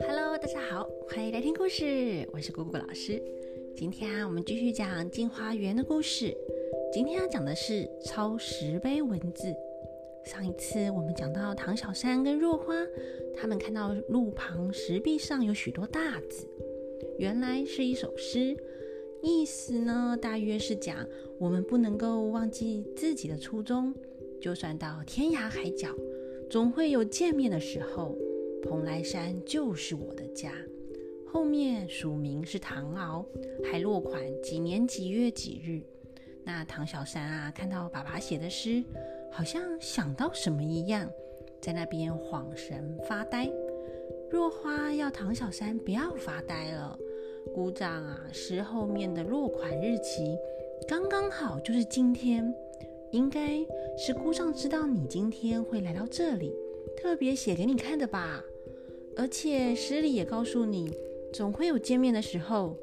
Hello，大家好，欢迎来听故事，我是姑姑老师。今天啊，我们继续讲《镜花缘》的故事。今天要讲的是抄石碑文字。上一次我们讲到唐小山跟若花，他们看到路旁石壁上有许多大字，原来是一首诗。意思呢，大约是讲我们不能够忘记自己的初衷，就算到天涯海角，总会有见面的时候。蓬莱山就是我的家。后面署名是唐敖，还落款几年几月几日。那唐小山啊，看到爸爸写的诗，好像想到什么一样，在那边恍神发呆。若花要唐小山不要发呆了。鼓掌啊！诗后面的落款日期刚刚好，就是今天，应该是姑丈知道你今天会来到这里，特别写给你看的吧。而且诗里也告诉你，总会有见面的时候。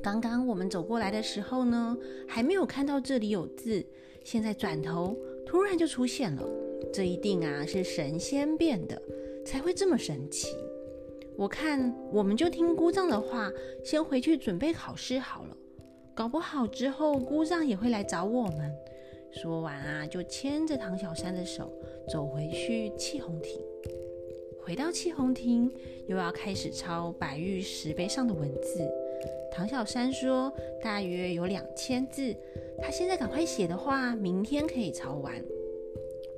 刚刚我们走过来的时候呢，还没有看到这里有字，现在转头突然就出现了，这一定啊是神仙变的，才会这么神奇。我看我们就听姑丈的话，先回去准备考试好了。搞不好之后姑丈也会来找我们。说完啊，就牵着唐小山的手走回去气红亭。回到气红亭，又要开始抄白玉石碑上的文字。唐小山说，大约有两千字，他现在赶快写的话，明天可以抄完。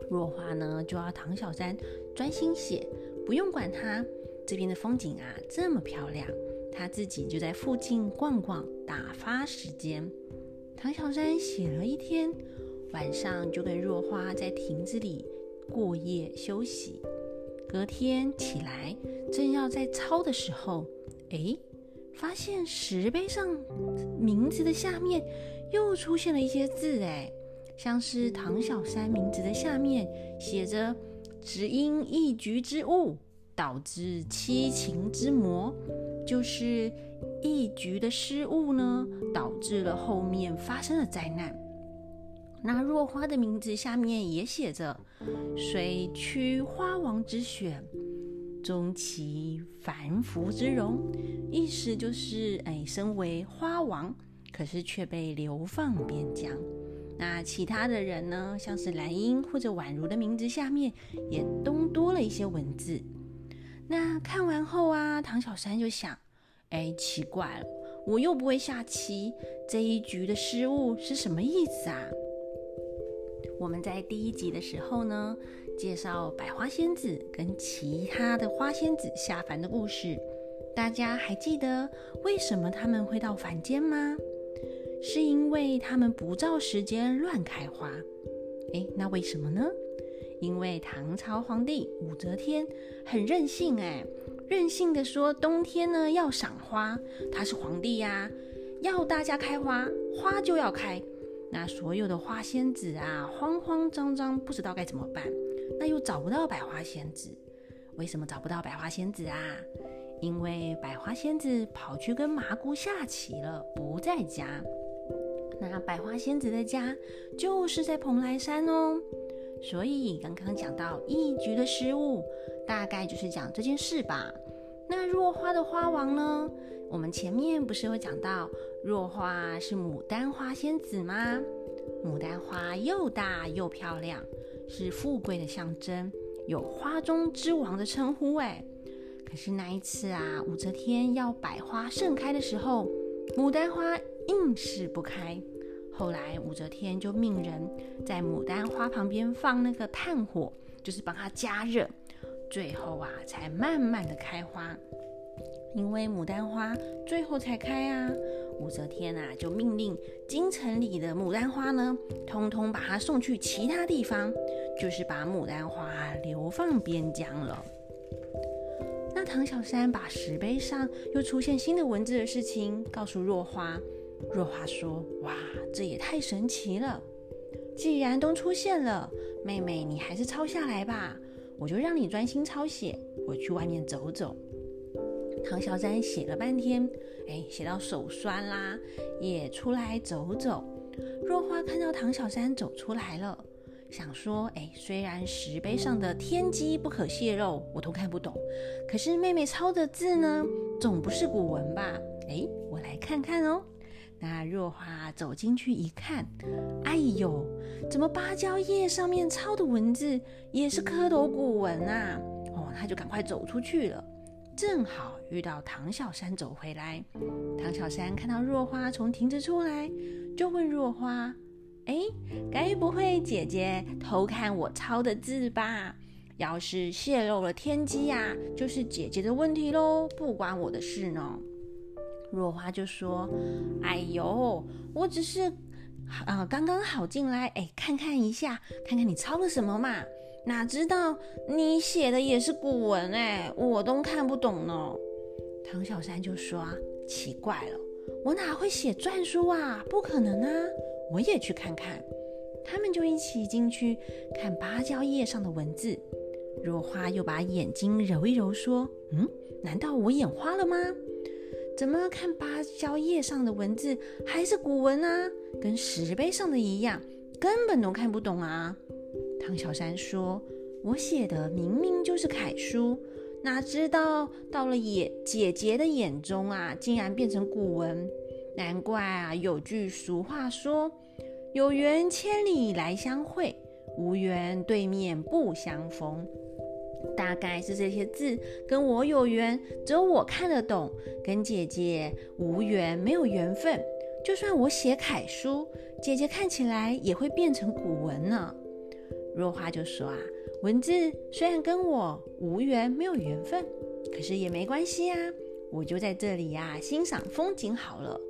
若花呢，就要唐小山专心写，不用管他。这边的风景啊，这么漂亮，他自己就在附近逛逛，打发时间。唐小山写了一天，晚上就跟若花在亭子里过夜休息。隔天起来，正要在抄的时候，哎，发现石碑上名字的下面又出现了一些字，哎，像是唐小山名字的下面写着“只因一局之误”。导致七情之魔，就是一局的失误呢，导致了后面发生了灾难。那若花的名字下面也写着“水屈花王之选，终其凡夫之容”，意思就是，哎，身为花王，可是却被流放边疆。那其他的人呢，像是兰英或者宛如的名字下面，也都多了一些文字。那看完后啊，唐小山就想：哎，奇怪了，我又不会下棋，这一局的失误是什么意思啊？我们在第一集的时候呢，介绍百花仙子跟其他的花仙子下凡的故事，大家还记得为什么他们会到凡间吗？是因为他们不照时间乱开花。哎，那为什么呢？因为唐朝皇帝武则天很任性哎，任性的说冬天呢要赏花，他是皇帝呀，要大家开花，花就要开。那所有的花仙子啊，慌慌张张，不知道该怎么办。那又找不到百花仙子，为什么找不到百花仙子啊？因为百花仙子跑去跟麻姑下棋了，不在家。那百花仙子的家就是在蓬莱山哦。所以刚刚讲到一局的失误，大概就是讲这件事吧。那若花的花王呢？我们前面不是有讲到若花是牡丹花仙子吗？牡丹花又大又漂亮，是富贵的象征，有花中之王的称呼。哎，可是那一次啊，武则天要百花盛开的时候，牡丹花硬是不开。后来武则天就命人在牡丹花旁边放那个炭火，就是帮它加热，最后啊才慢慢的开花。因为牡丹花最后才开啊，武则天啊就命令京城里的牡丹花呢，通通把它送去其他地方，就是把牡丹花流放边疆了。那唐小山把石碑上又出现新的文字的事情告诉若花。若花说：“哇，这也太神奇了！既然都出现了，妹妹你还是抄下来吧，我就让你专心抄写。我去外面走走。”唐小山写了半天，哎，写到手酸啦，也出来走走。若花看到唐小山走出来了，想说，哎，虽然石碑上的天机不可泄露，我都看不懂，可是妹妹抄的字呢，总不是古文吧？哎，我来看看哦。那若花走进去一看，哎呦，怎么芭蕉叶上面抄的文字也是蝌蚪古文啊？哦，他就赶快走出去了。正好遇到唐小山走回来，唐小山看到若花从亭子出来，就问若花：“哎，该不会姐姐偷看我抄的字吧？要是泄露了天机呀，就是姐姐的问题喽，不关我的事呢。”若花就说：“哎呦，我只是啊刚刚好进来，哎，看看一下，看看你抄了什么嘛。哪知道你写的也是古文，哎，我都看不懂呢。”唐小山就说：“奇怪了，我哪会写篆书啊？不可能啊！我也去看看。”他们就一起进去看芭蕉叶上的文字。若花又把眼睛揉一揉，说：“嗯，难道我眼花了吗？”怎么看芭蕉叶上的文字还是古文啊？跟石碑上的一样，根本都看不懂啊！唐小山说：“我写的明明就是楷书，哪知道到了眼姐姐的眼中啊，竟然变成古文。难怪啊，有句俗话说：‘有缘千里来相会，无缘对面不相逢。’”大概是这些字跟我有缘，只有我看得懂；跟姐姐无缘，没有缘分。就算我写楷书，姐姐看起来也会变成古文呢。若花就说啊，文字虽然跟我无缘，没有缘分，可是也没关系啊，我就在这里呀，欣赏风景好了。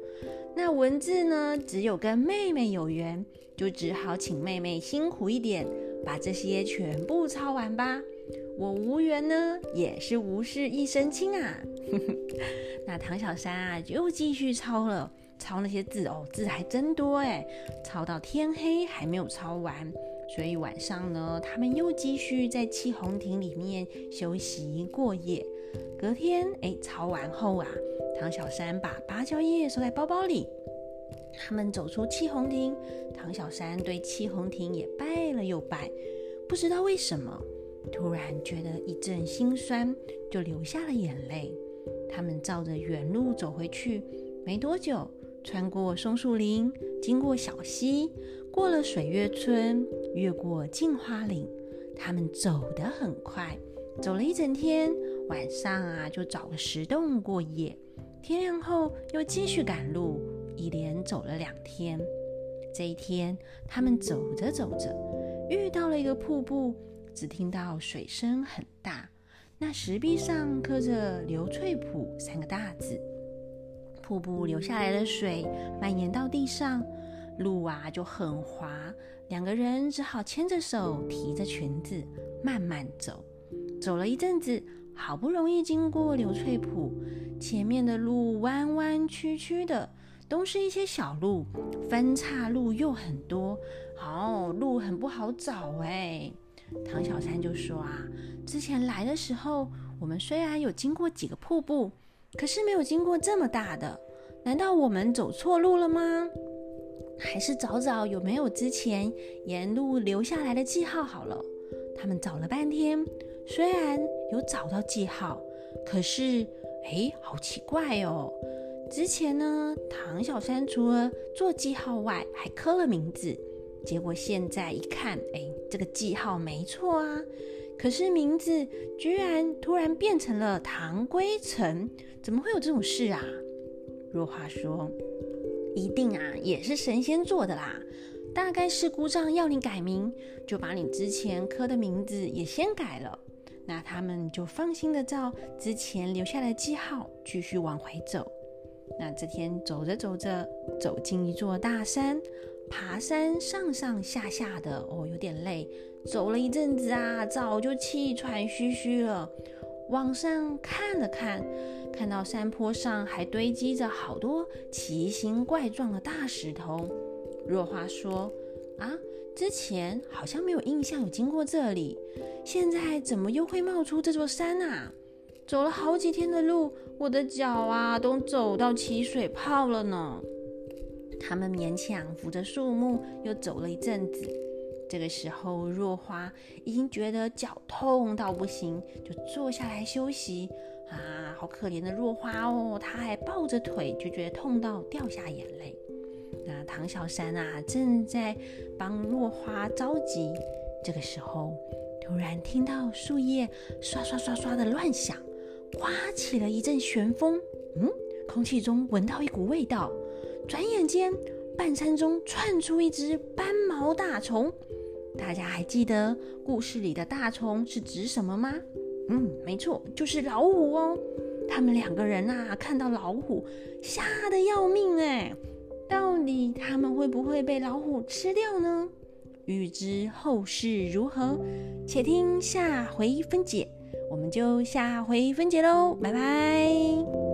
那文字呢，只有跟妹妹有缘，就只好请妹妹辛苦一点，把这些全部抄完吧。我无缘呢，也是无事一身轻啊。那唐小山啊，又继续抄了，抄那些字哦，字还真多哎，抄到天黑还没有抄完。所以晚上呢，他们又继续在七红亭里面休息过夜。隔天哎，抄完后啊，唐小山把芭蕉叶收在包包里。他们走出七红亭，唐小山对七红亭也拜了又拜，不知道为什么。突然觉得一阵心酸，就流下了眼泪。他们照着原路走回去，没多久，穿过松树林，经过小溪，过了水月村，越过镜花岭。他们走得很快，走了一整天，晚上啊就找个石洞过夜。天亮后又继续赶路，一连走了两天。这一天，他们走着走着，遇到了一个瀑布。只听到水声很大，那石壁上刻着“刘翠浦”三个大字。瀑布流下来的水蔓延到地上，路啊就很滑，两个人只好牵着手，提着裙子慢慢走。走了一阵子，好不容易经过刘翠浦，前面的路弯弯曲曲的，都是一些小路，分岔路又很多，哦，路很不好找哎。唐小山就说啊，之前来的时候，我们虽然有经过几个瀑布，可是没有经过这么大的。难道我们走错路了吗？还是找找有没有之前沿路留下来的记号好了。他们找了半天，虽然有找到记号，可是，哎，好奇怪哦。之前呢，唐小山除了做记号外，还刻了名字。结果现在一看，哎，这个记号没错啊，可是名字居然突然变成了唐归城，怎么会有这种事啊？若花说：“一定啊，也是神仙做的啦，大概是姑丈要你改名，就把你之前刻的名字也先改了。那他们就放心的照之前留下的记号继续往回走。那这天走着走着，走进一座大山。”爬山上上下下的哦，有点累。走了一阵子啊，早就气喘吁吁了。往上看了看，看到山坡上还堆积着好多奇形怪状的大石头。若花说：“啊，之前好像没有印象有经过这里，现在怎么又会冒出这座山啊？走了好几天的路，我的脚啊都走到起水泡了呢。”他们勉强扶着树木，又走了一阵子。这个时候，若花已经觉得脚痛到不行，就坐下来休息。啊，好可怜的若花哦，她还抱着腿，就觉得痛到掉下眼泪。那唐小山啊，正在帮若花着急。这个时候，突然听到树叶刷刷刷刷的乱响，刮起了一阵旋风。嗯，空气中闻到一股味道。转眼间，半山中窜出一只斑毛大虫。大家还记得故事里的大虫是指什么吗？嗯，没错，就是老虎哦。他们两个人啊，看到老虎，吓得要命哎。到底他们会不会被老虎吃掉呢？欲知后事如何，且听下回分解。我们就下回分解喽，拜拜。